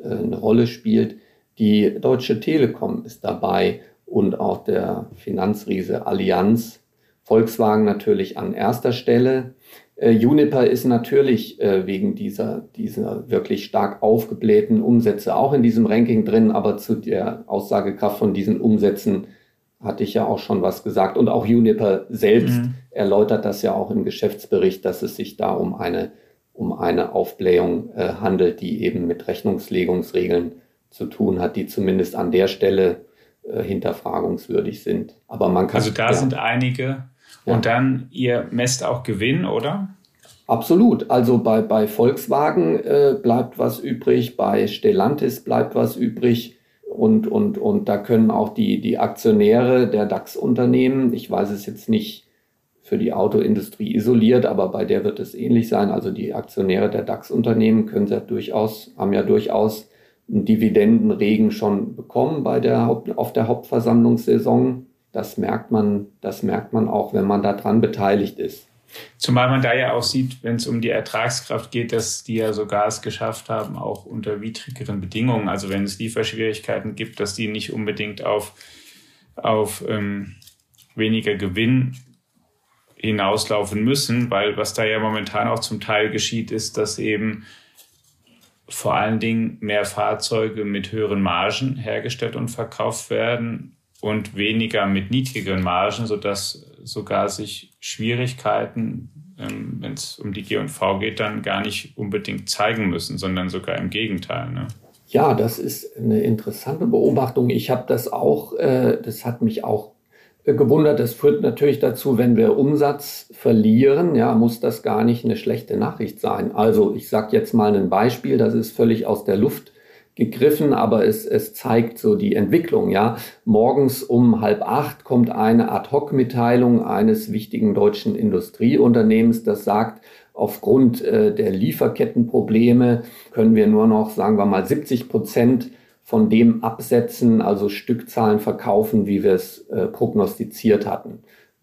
äh, eine Rolle spielt. Die Deutsche Telekom ist dabei und auch der Finanzriese Allianz. Volkswagen natürlich an erster Stelle. Äh, Juniper ist natürlich äh, wegen dieser, dieser wirklich stark aufgeblähten Umsätze auch in diesem Ranking drin, aber zu der Aussagekraft von diesen Umsätzen hatte ich ja auch schon was gesagt. Und auch Juniper selbst mhm. erläutert das ja auch im Geschäftsbericht, dass es sich da um eine, um eine Aufblähung äh, handelt, die eben mit Rechnungslegungsregeln zu tun hat, die zumindest an der Stelle äh, hinterfragungswürdig sind. Aber man kann. Also da ja, sind einige. Und ja. dann, ihr messt auch Gewinn, oder? Absolut. Also bei, bei Volkswagen äh, bleibt was übrig, bei Stellantis bleibt was übrig. Und, und, und da können auch die, die Aktionäre der DAX-Unternehmen, ich weiß es jetzt nicht für die Autoindustrie isoliert, aber bei der wird es ähnlich sein. Also die Aktionäre der DAX-Unternehmen können ja durchaus, haben ja durchaus einen Dividendenregen schon bekommen bei der Haupt, auf der Hauptversammlungssaison. Das merkt man, das merkt man auch, wenn man daran beteiligt ist. Zumal man da ja auch sieht, wenn es um die Ertragskraft geht, dass die ja sogar es geschafft haben, auch unter widrigeren Bedingungen, also wenn es Lieferschwierigkeiten gibt, dass die nicht unbedingt auf, auf ähm, weniger Gewinn hinauslaufen müssen, weil was da ja momentan auch zum Teil geschieht, ist, dass eben vor allen Dingen mehr Fahrzeuge mit höheren Margen hergestellt und verkauft werden und weniger mit niedrigeren Margen, sodass sogar sich Schwierigkeiten, ähm, wenn es um die G&V geht, dann gar nicht unbedingt zeigen müssen, sondern sogar im Gegenteil. Ne? Ja, das ist eine interessante Beobachtung. Ich habe das auch, äh, das hat mich auch äh, gewundert. Das führt natürlich dazu, wenn wir Umsatz verlieren, ja, muss das gar nicht eine schlechte Nachricht sein. Also ich sage jetzt mal ein Beispiel, das ist völlig aus der Luft gegriffen, aber es, es zeigt so die Entwicklung. Ja, morgens um halb acht kommt eine Ad-hoc-Mitteilung eines wichtigen deutschen Industrieunternehmens, das sagt, aufgrund äh, der Lieferkettenprobleme können wir nur noch, sagen wir mal, 70 Prozent von dem absetzen, also Stückzahlen verkaufen, wie wir es äh, prognostiziert hatten.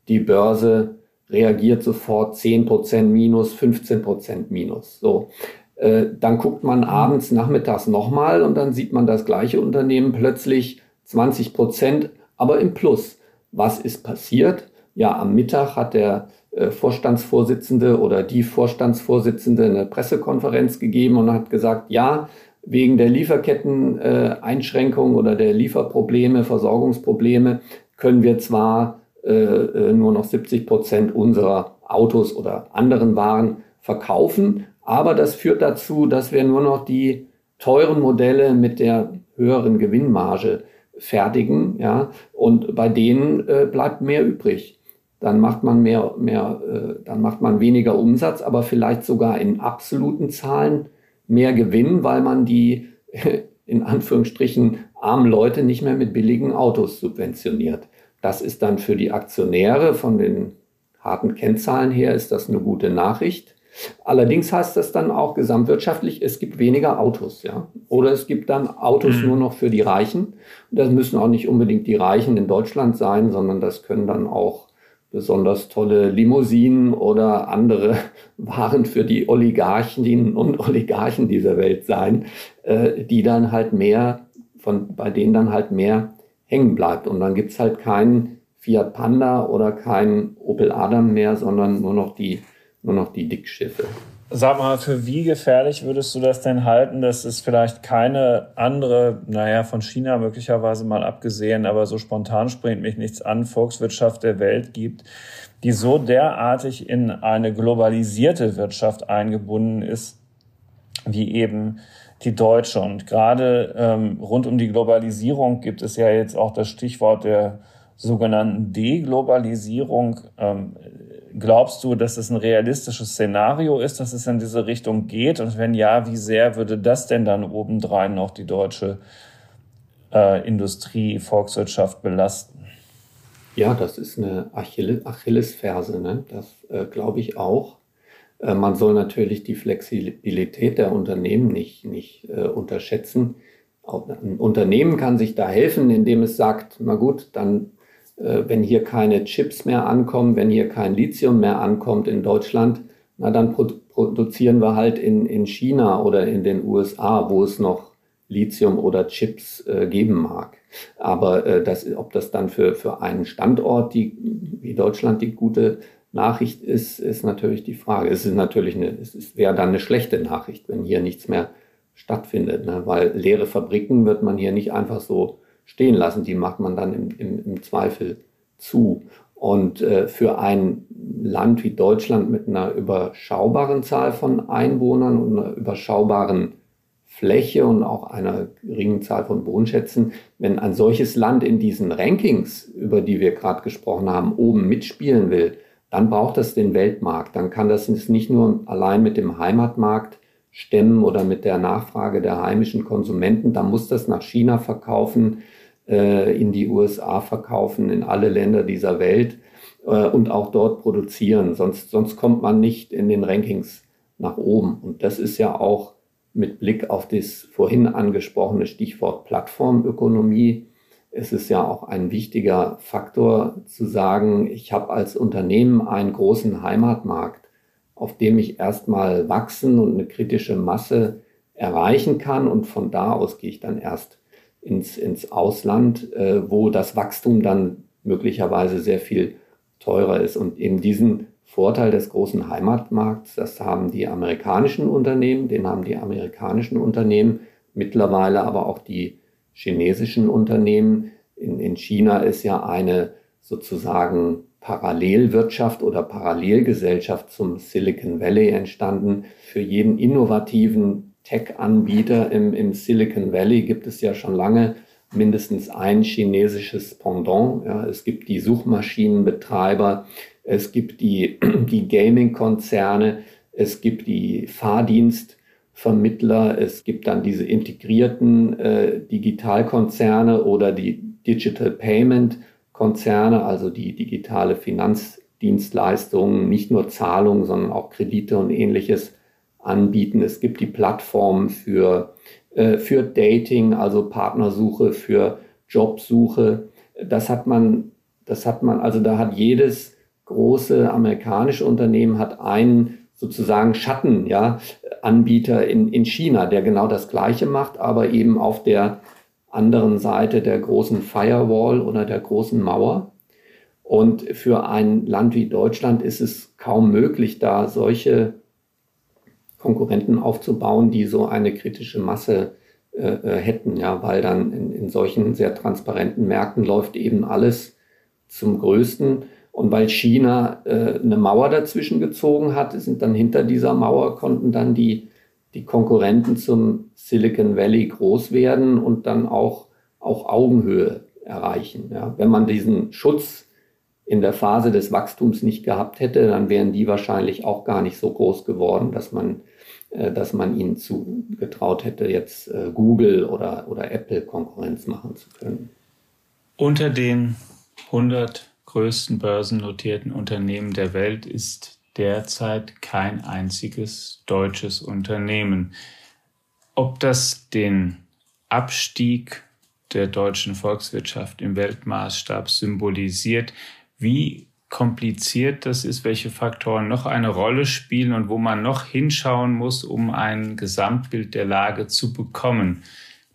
Die Börse reagiert sofort 10 Prozent minus, 15 Prozent minus. So. Äh, dann guckt man abends, nachmittags nochmal und dann sieht man das gleiche Unternehmen plötzlich 20 Prozent, aber im Plus. Was ist passiert? Ja, am Mittag hat der äh, Vorstandsvorsitzende oder die Vorstandsvorsitzende eine Pressekonferenz gegeben und hat gesagt, ja, wegen der Lieferketten-Einschränkungen oder der Lieferprobleme, Versorgungsprobleme können wir zwar äh, nur noch 70 Prozent unserer Autos oder anderen Waren verkaufen, aber das führt dazu, dass wir nur noch die teuren Modelle mit der höheren Gewinnmarge fertigen, ja, und bei denen äh, bleibt mehr übrig. Dann macht man mehr, mehr, äh, dann macht man weniger Umsatz, aber vielleicht sogar in absoluten Zahlen mehr Gewinn, weil man die in Anführungsstrichen armen Leute nicht mehr mit billigen Autos subventioniert. Das ist dann für die Aktionäre von den harten Kennzahlen her ist das eine gute Nachricht. Allerdings heißt das dann auch gesamtwirtschaftlich, es gibt weniger Autos, ja. Oder es gibt dann Autos mhm. nur noch für die Reichen. das müssen auch nicht unbedingt die Reichen in Deutschland sein, sondern das können dann auch besonders tolle Limousinen oder andere Waren für die Oligarchinnen und Oligarchen dieser Welt sein, äh, die dann halt mehr, von, bei denen dann halt mehr hängen bleibt. Und dann gibt's halt keinen Fiat Panda oder keinen Opel Adam mehr, sondern nur noch die, nur noch die Dickschiffe. Sag mal, für wie gefährlich würdest du das denn halten, dass es vielleicht keine andere, naja, von China möglicherweise mal abgesehen, aber so spontan springt mich nichts an, Volkswirtschaft der Welt gibt, die so derartig in eine globalisierte Wirtschaft eingebunden ist, wie eben die deutsche. Und gerade ähm, rund um die Globalisierung gibt es ja jetzt auch das Stichwort der sogenannten Deglobalisierung. Ähm, Glaubst du, dass es ein realistisches Szenario ist, dass es in diese Richtung geht? Und wenn ja, wie sehr würde das denn dann obendrein noch die deutsche äh, Industrie, Volkswirtschaft belasten? Ja, das ist eine Achillesferse. Ne? Das äh, glaube ich auch. Äh, man soll natürlich die Flexibilität der Unternehmen nicht, nicht äh, unterschätzen. Ein Unternehmen kann sich da helfen, indem es sagt, na gut, dann wenn hier keine Chips mehr ankommen, wenn hier kein Lithium mehr ankommt in Deutschland, na dann produzieren wir halt in, in China oder in den USA, wo es noch Lithium oder Chips äh, geben mag. Aber äh, das, ob das dann für, für einen Standort die, wie Deutschland die gute Nachricht ist, ist natürlich die Frage. Es ist natürlich eine, es wäre dann eine schlechte Nachricht, wenn hier nichts mehr stattfindet, ne? weil leere Fabriken wird man hier nicht einfach so stehen lassen. Die macht man dann im, im, im Zweifel zu. Und äh, für ein Land wie Deutschland mit einer überschaubaren Zahl von Einwohnern und einer überschaubaren Fläche und auch einer geringen Zahl von Wohnschätzen, wenn ein solches Land in diesen Rankings, über die wir gerade gesprochen haben, oben mitspielen will, dann braucht es den Weltmarkt. Dann kann das nicht nur allein mit dem Heimatmarkt stemmen oder mit der Nachfrage der heimischen Konsumenten. Da muss das nach China verkaufen, äh, in die USA verkaufen, in alle Länder dieser Welt äh, und auch dort produzieren. Sonst, sonst kommt man nicht in den Rankings nach oben. Und das ist ja auch mit Blick auf das vorhin angesprochene Stichwort Plattformökonomie. Es ist ja auch ein wichtiger Faktor zu sagen, ich habe als Unternehmen einen großen Heimatmarkt auf dem ich erstmal wachsen und eine kritische Masse erreichen kann. Und von da aus gehe ich dann erst ins, ins Ausland, äh, wo das Wachstum dann möglicherweise sehr viel teurer ist. Und eben diesen Vorteil des großen Heimatmarkts, das haben die amerikanischen Unternehmen, den haben die amerikanischen Unternehmen, mittlerweile aber auch die chinesischen Unternehmen. In, in China ist ja eine sozusagen Parallelwirtschaft oder Parallelgesellschaft zum Silicon Valley entstanden. Für jeden innovativen Tech-Anbieter im, im Silicon Valley gibt es ja schon lange mindestens ein chinesisches Pendant. Ja, es gibt die Suchmaschinenbetreiber, es gibt die, die Gaming-Konzerne, es gibt die Fahrdienstvermittler, es gibt dann diese integrierten äh, Digitalkonzerne oder die Digital Payment Konzerne, also die digitale Finanzdienstleistungen, nicht nur Zahlungen, sondern auch Kredite und ähnliches anbieten. Es gibt die Plattformen für, äh, für Dating, also Partnersuche, für Jobsuche. Das hat man, das hat man, also da hat jedes große amerikanische Unternehmen hat einen sozusagen Schatten, ja, Anbieter in, in China, der genau das Gleiche macht, aber eben auf der anderen Seite der großen Firewall oder der großen Mauer. Und für ein Land wie Deutschland ist es kaum möglich, da solche Konkurrenten aufzubauen, die so eine kritische Masse äh, äh, hätten, ja, weil dann in, in solchen sehr transparenten Märkten läuft eben alles zum Größten. Und weil China äh, eine Mauer dazwischen gezogen hat, sind dann hinter dieser Mauer konnten dann die die Konkurrenten zum Silicon Valley groß werden und dann auch, auch Augenhöhe erreichen. Ja, wenn man diesen Schutz in der Phase des Wachstums nicht gehabt hätte, dann wären die wahrscheinlich auch gar nicht so groß geworden, dass man, äh, dass man ihnen zugetraut hätte, jetzt äh, Google oder, oder Apple Konkurrenz machen zu können. Unter den 100 größten börsennotierten Unternehmen der Welt ist derzeit kein einziges deutsches Unternehmen. Ob das den Abstieg der deutschen Volkswirtschaft im Weltmaßstab symbolisiert, wie kompliziert das ist, welche Faktoren noch eine Rolle spielen und wo man noch hinschauen muss, um ein Gesamtbild der Lage zu bekommen.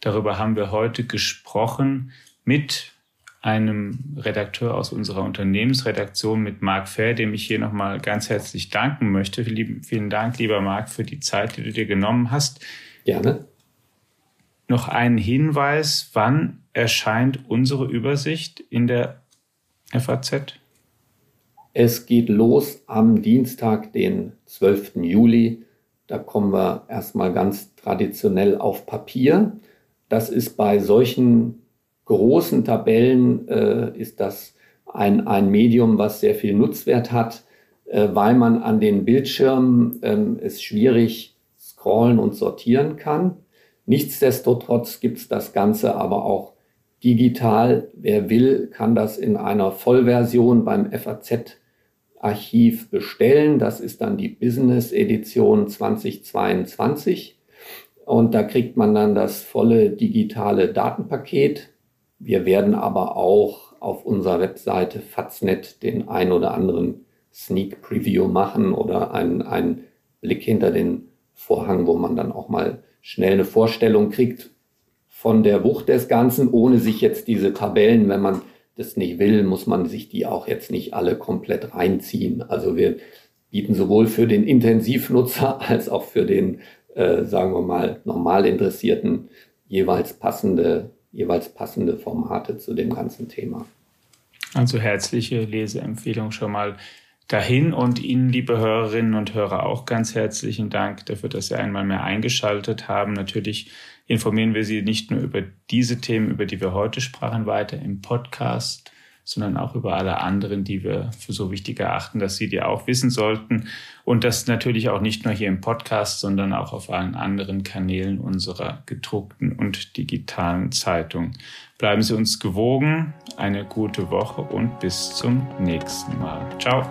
Darüber haben wir heute gesprochen mit einem Redakteur aus unserer Unternehmensredaktion, mit Marc Fair, dem ich hier nochmal ganz herzlich danken möchte. Vielen Dank, lieber Marc, für die Zeit, die du dir genommen hast. Gerne. Noch ein Hinweis, wann erscheint unsere Übersicht in der FAZ? Es geht los am Dienstag, den 12. Juli. Da kommen wir erstmal ganz traditionell auf Papier. Das ist bei solchen großen Tabellen, äh, ist das ein, ein Medium, was sehr viel Nutzwert hat, äh, weil man an den Bildschirmen äh, es schwierig scrollen und sortieren kann. Nichtsdestotrotz gibt es das Ganze aber auch digital. Wer will, kann das in einer Vollversion beim FAZ-Archiv bestellen. Das ist dann die Business-Edition 2022. Und da kriegt man dann das volle digitale Datenpaket. Wir werden aber auch auf unserer Webseite Faznet den ein oder anderen Sneak Preview machen oder einen, einen Blick hinter den Vorhang, wo man dann auch mal schnell eine Vorstellung kriegt, von der Wucht des Ganzen, ohne sich jetzt diese Tabellen, wenn man das nicht will, muss man sich die auch jetzt nicht alle komplett reinziehen. Also wir bieten sowohl für den Intensivnutzer als auch für den, äh, sagen wir mal, normal Interessierten jeweils passende, jeweils passende Formate zu dem ganzen Thema. Also herzliche Leseempfehlung schon mal dahin und Ihnen, liebe Hörerinnen und Hörer, auch ganz herzlichen Dank dafür, dass Sie einmal mehr eingeschaltet haben. Natürlich informieren wir Sie nicht nur über diese Themen, über die wir heute sprachen, weiter im Podcast, sondern auch über alle anderen, die wir für so wichtig erachten, dass Sie die auch wissen sollten. Und das natürlich auch nicht nur hier im Podcast, sondern auch auf allen anderen Kanälen unserer gedruckten und digitalen Zeitung. Bleiben Sie uns gewogen, eine gute Woche und bis zum nächsten Mal. Ciao.